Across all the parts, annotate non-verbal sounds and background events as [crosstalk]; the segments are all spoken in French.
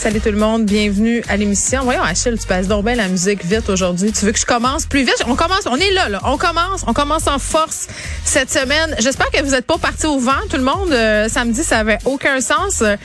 Salut tout le monde, bienvenue à l'émission. Voyons Achille, tu passes donc bien la musique vite aujourd'hui. Tu veux que je commence plus vite? On commence, on est là, là. On commence, on commence en force cette semaine. J'espère que vous n'êtes pas partis au vent, tout le monde. Euh, samedi, ça avait aucun sens. Euh,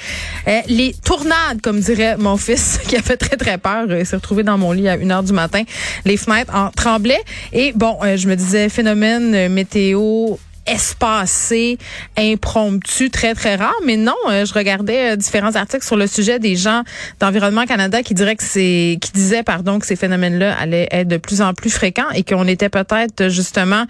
les tournades, comme dirait mon fils, [laughs] qui a fait très très peur, euh, s'est retrouvé dans mon lit à 1 heure du matin. Les fenêtres en tremblaient. Et bon, je me disais phénomène météo espacé, impromptu, très, très rare. Mais non, euh, je regardais euh, différents articles sur le sujet des gens d'Environnement Canada qui diraient que c'est, qui disaient, pardon, que ces phénomènes-là allaient être de plus en plus fréquents et qu'on était peut-être justement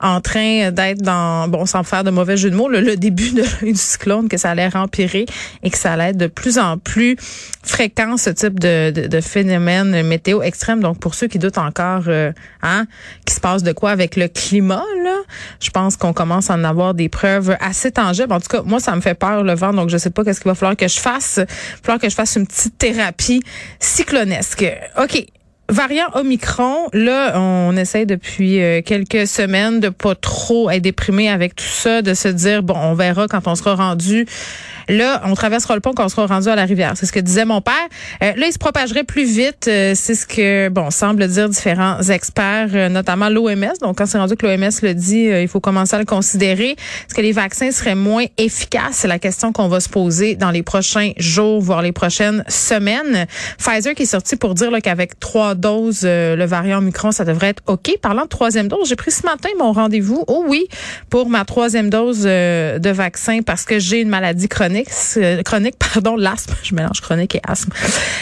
en train d'être dans, bon, sans faire de mauvais jeu de mots, le, début de, [laughs] du cyclone, que ça allait empirer et que ça allait être de plus en plus fréquent, ce type de, de, de phénomène météo extrême. Donc, pour ceux qui doutent encore, euh, hein, qui se passe de quoi avec le climat, là, je pense qu'on commence à en avoir des preuves assez tangibles. En tout cas, moi, ça me fait peur le vent, donc je sais pas qu'est-ce qu'il va falloir que je fasse. Il va falloir que je fasse une petite thérapie cyclonesque. OK. Variant Omicron, là, on essaie depuis euh, quelques semaines de pas trop être déprimé avec tout ça, de se dire, bon, on verra quand on sera rendu Là, on traversera le pont quand on sera rendu à la rivière. C'est ce que disait mon père. Euh, là, il se propagerait plus vite. Euh, c'est ce que, bon, semble dire différents experts, euh, notamment l'OMS. Donc, quand c'est rendu que l'OMS le dit, il faut commencer à le considérer. Est-ce que les vaccins seraient moins efficaces? C'est la question qu'on va se poser dans les prochains jours, voire les prochaines semaines. Pfizer qui est sorti pour dire qu'avec trois doses, le variant Omicron, ça devrait être OK. Parlant de troisième dose, j'ai pris ce matin mon rendez-vous, oh oui, pour ma troisième dose de vaccin parce que j'ai une maladie chronique chronique, pardon, l'asthme. [laughs] Je mélange chronique et asthme.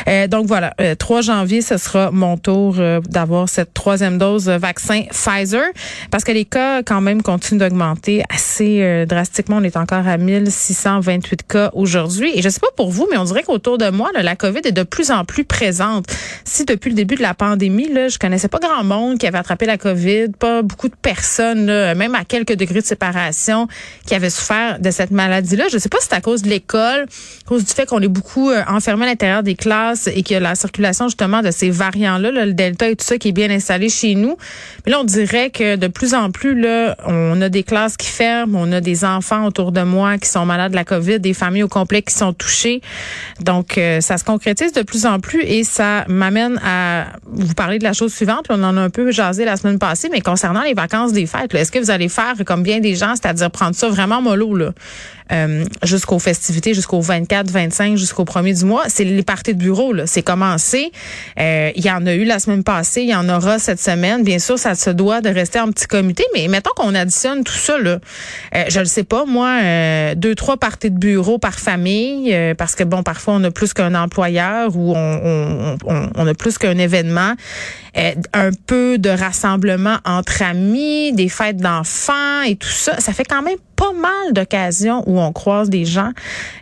Euh, donc voilà, 3 euh, janvier, ce sera mon tour euh, d'avoir cette troisième dose vaccin Pfizer, parce que les cas quand même continuent d'augmenter assez drastiquement. On est encore à 1628 cas aujourd'hui. Et je sais pas pour vous, mais on dirait qu'autour de moi, la COVID est de plus en plus présente. Si depuis le début de la pandémie, là, je connaissais pas grand monde qui avait attrapé la COVID, pas beaucoup de personnes, même à quelques degrés de séparation, qui avaient souffert de cette maladie-là. Je sais pas si c'est à cause de l'école, à cause du fait qu'on est beaucoup euh, enfermé à l'intérieur des classes et que la circulation justement de ces variants-là, le delta et tout ça qui est bien installé chez nous. Mais là, on dirait que de plus en plus, là, on a des classes qui ferment, on a des enfants autour de moi qui sont malades de la COVID, des familles au complet qui sont touchées. Donc, euh, ça se concrétise de plus en plus et ça m'amène à vous parler de la chose suivante. On en a un peu jasé la semaine passée, mais concernant les vacances des fêtes, est-ce que vous allez faire comme bien des gens, c'est-à-dire prendre ça vraiment mollo, là, euh, jusqu'aux festivités, jusqu'au 24, 25, jusqu'au premier du mois. C'est les parties de bureau, là. C'est commencé. Euh, il y en a eu la semaine passée, il y en aura cette semaine. Bien sûr, ça se doit de rester en petit comité, mais mettons qu'on additionne tout ça, là. Euh, je ne sais pas, moi, euh, deux, trois parties de bureau par famille, euh, parce que bon, parfois on a plus qu'un employeur ou on, on, on, on a plus qu'un événement. Un peu de rassemblement entre amis, des fêtes d'enfants et tout ça. Ça fait quand même pas mal d'occasions où on croise des gens.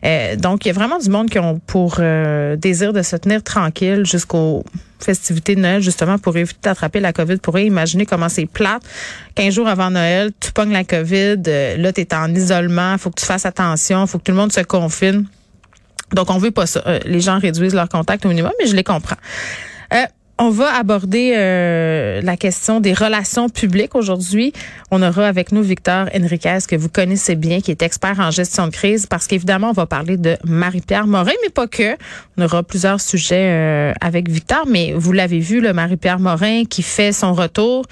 Euh, donc, il y a vraiment du monde qui ont pour euh, désir de se tenir tranquille jusqu'aux festivités de Noël, justement, pour éviter d'attraper la COVID. Pour imaginer comment c'est plate. 15 jours avant Noël, tu pognes la COVID. Euh, là, tu es en isolement. faut que tu fasses attention. faut que tout le monde se confine. Donc, on veut pas ça. les gens réduisent leur contact au minimum, mais je les comprends. On va aborder euh, la question des relations publiques aujourd'hui. On aura avec nous Victor Enriquez, que vous connaissez bien, qui est expert en gestion de crise, parce qu'évidemment, on va parler de Marie-Pierre Morin, mais pas que. On aura plusieurs sujets euh, avec Victor, mais vous l'avez vu, le Marie-Pierre Morin qui fait son retour.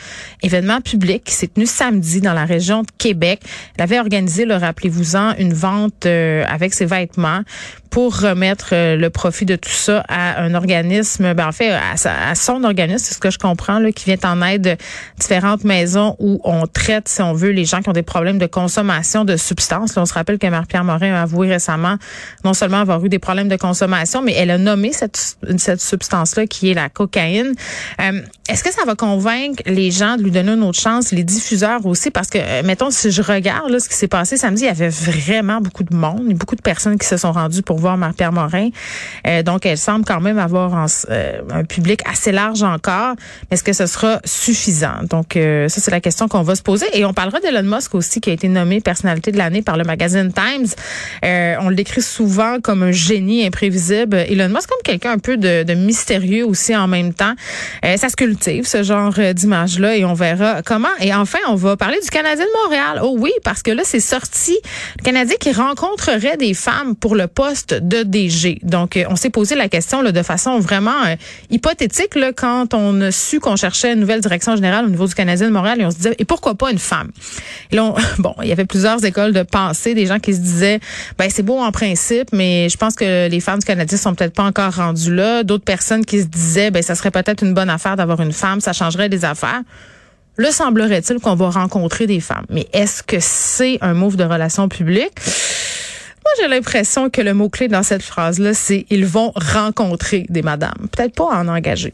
Événement public qui s'est tenu samedi dans la région de Québec. Elle avait organisé, le rappelez-vous-en, une vente euh, avec ses vêtements pour remettre le profit de tout ça à un organisme, ben en fait, à, à son organisme, c'est ce que je comprends, là, qui vient en aide de différentes maisons où on traite, si on veut, les gens qui ont des problèmes de consommation de substances. on se rappelle que Marie-Pierre Morin a avoué récemment non seulement avoir eu des problèmes de consommation, mais elle a nommé cette, cette substance-là qui est la cocaïne. Euh, est-ce que ça va convaincre les gens de lui donner une autre chance, les diffuseurs aussi? Parce que, euh, mettons, si je regarde là, ce qui s'est passé samedi, il y avait vraiment beaucoup de monde, beaucoup de personnes qui se sont rendues pour voir Marie-Pierre Morin. Euh, donc, elle semble quand même avoir euh, un public assez large encore. Est-ce que ce sera suffisant? Donc, ça, c'est la question qu'on va se poser. Et on parlera d'Elon Musk aussi, qui a été nommé personnalité de l'année par le magazine Times. on le décrit souvent comme un génie imprévisible. Elon Musk comme quelqu'un un peu de, de, mystérieux aussi en même temps. ça se ce genre euh, d'image-là, et on verra comment. Et enfin, on va parler du Canadien de Montréal. Oh oui, parce que là, c'est sorti le Canadien qui rencontrerait des femmes pour le poste de DG. Donc, euh, on s'est posé la question là, de façon vraiment euh, hypothétique là, quand on a su qu'on cherchait une nouvelle direction générale au niveau du Canadien de Montréal, et on se disait, et pourquoi pas une femme? [laughs] Bon, il y avait plusieurs écoles de pensée, des gens qui se disaient, ben c'est beau en principe, mais je pense que les femmes du Canadien sont peut-être pas encore rendues là. D'autres personnes qui se disaient, ben ça serait peut-être une bonne affaire d'avoir une femme, ça changerait des affaires. Le semblerait-il qu'on va rencontrer des femmes? Mais est-ce que c'est un move de relation publique? Moi, j'ai l'impression que le mot-clé dans cette phrase-là, c'est ils vont rencontrer des madames. Peut-être pas en engager.